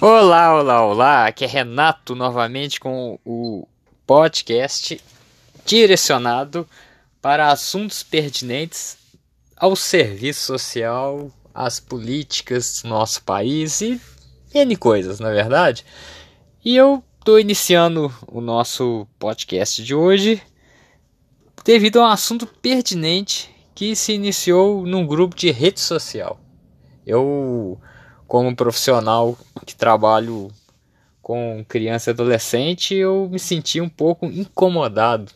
Olá, olá, olá! Aqui é Renato novamente com o podcast direcionado para assuntos pertinentes ao serviço social, às políticas do nosso país e N coisas, na é verdade. E eu estou iniciando o nosso podcast de hoje devido a um assunto pertinente que se iniciou num grupo de rede social. Eu como profissional que trabalho com criança e adolescente, eu me senti um pouco incomodado,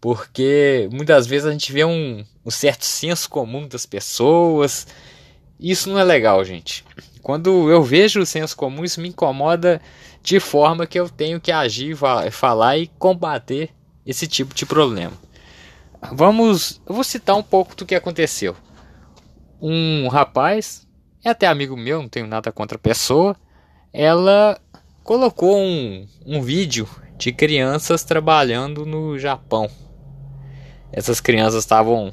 porque muitas vezes a gente vê um, um certo senso comum das pessoas. Isso não é legal, gente. Quando eu vejo o senso comum, isso me incomoda de forma que eu tenho que agir, falar e combater esse tipo de problema. Vamos, eu vou citar um pouco do que aconteceu. Um rapaz é até amigo meu, não tenho nada contra a pessoa. Ela colocou um, um vídeo de crianças trabalhando no Japão. Essas crianças estavam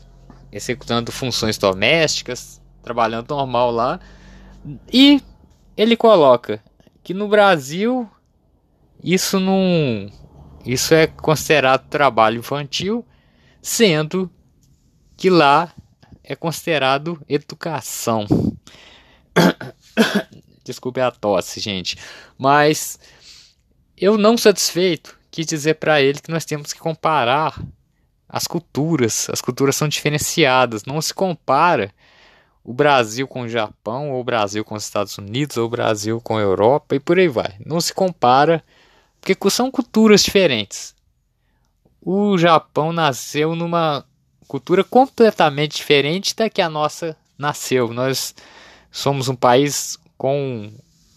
executando funções domésticas, trabalhando normal lá. E ele coloca que no Brasil isso não isso é considerado trabalho infantil, sendo que lá é considerado educação. Desculpe a tosse, gente. Mas eu não satisfeito quis dizer para ele que nós temos que comparar as culturas. As culturas são diferenciadas. Não se compara o Brasil com o Japão, ou o Brasil com os Estados Unidos, ou o Brasil com a Europa e por aí vai. Não se compara porque são culturas diferentes. O Japão nasceu numa cultura completamente diferente da que a nossa nasceu. Nós Somos um país com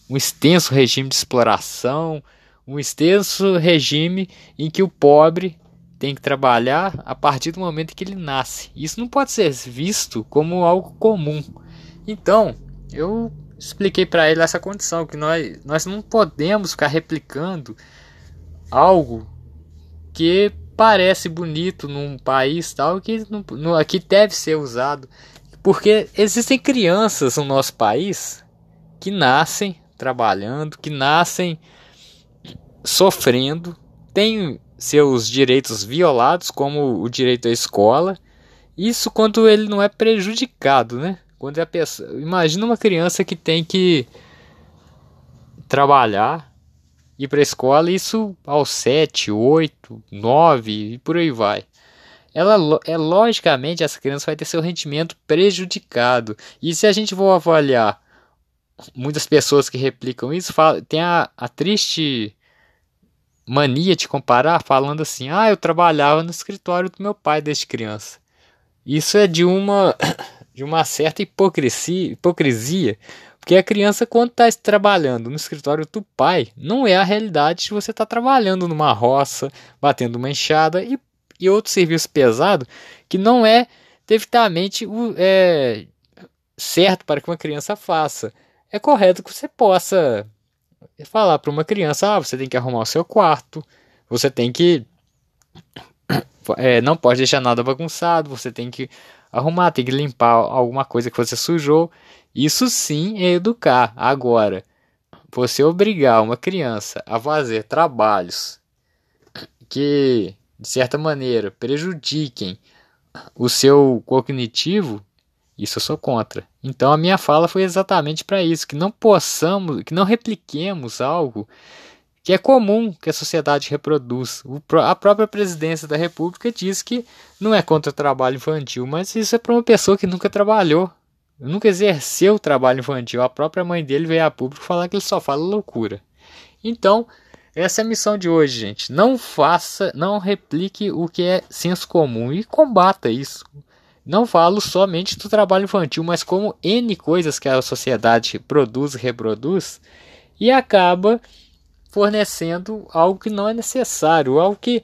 um extenso regime de exploração, um extenso regime em que o pobre tem que trabalhar a partir do momento que ele nasce. Isso não pode ser visto como algo comum. Então, eu expliquei para ele essa condição que nós, nós não podemos ficar replicando algo que parece bonito num país tal que aqui deve ser usado porque existem crianças no nosso país que nascem trabalhando, que nascem sofrendo, têm seus direitos violados, como o direito à escola. Isso quando ele não é prejudicado, né? Quando a pessoa, imagina uma criança que tem que trabalhar, ir para a escola, isso aos 7, 8, 9 e por aí vai ela é logicamente essa criança vai ter seu rendimento prejudicado. E se a gente for avaliar muitas pessoas que replicam isso, tem a, a triste mania de comparar, falando assim: "Ah, eu trabalhava no escritório do meu pai desde criança". Isso é de uma de uma certa hipocrisia, hipocrisia porque a criança, quando está trabalhando no escritório do pai, não é a realidade de você estar tá trabalhando numa roça, batendo uma enxada e e outro serviço pesado que não é devidamente é, certo para que uma criança faça. É correto que você possa falar para uma criança: ah, você tem que arrumar o seu quarto, você tem que. É, não pode deixar nada bagunçado, você tem que arrumar, tem que limpar alguma coisa que você sujou. Isso sim é educar. Agora, você obrigar uma criança a fazer trabalhos que de certa maneira, prejudiquem o seu cognitivo, isso eu sou contra. Então a minha fala foi exatamente para isso, que não possamos, que não repliquemos algo que é comum que a sociedade reproduz. a própria presidência da República diz que não é contra o trabalho infantil, mas isso é para uma pessoa que nunca trabalhou, nunca exerceu o trabalho infantil. A própria mãe dele veio a público falar que ele só fala loucura. Então, essa é a missão de hoje, gente. Não faça, não replique o que é senso comum e combata isso. Não falo somente do trabalho infantil, mas como N coisas que a sociedade produz e reproduz e acaba fornecendo algo que não é necessário, algo que,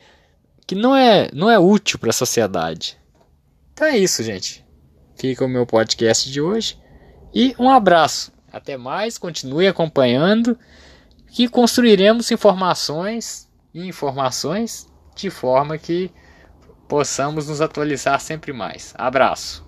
que não, é, não é útil para a sociedade. Então é isso, gente. Fica o meu podcast de hoje e um abraço. Até mais, continue acompanhando que construiremos informações e informações de forma que possamos nos atualizar sempre mais. Abraço!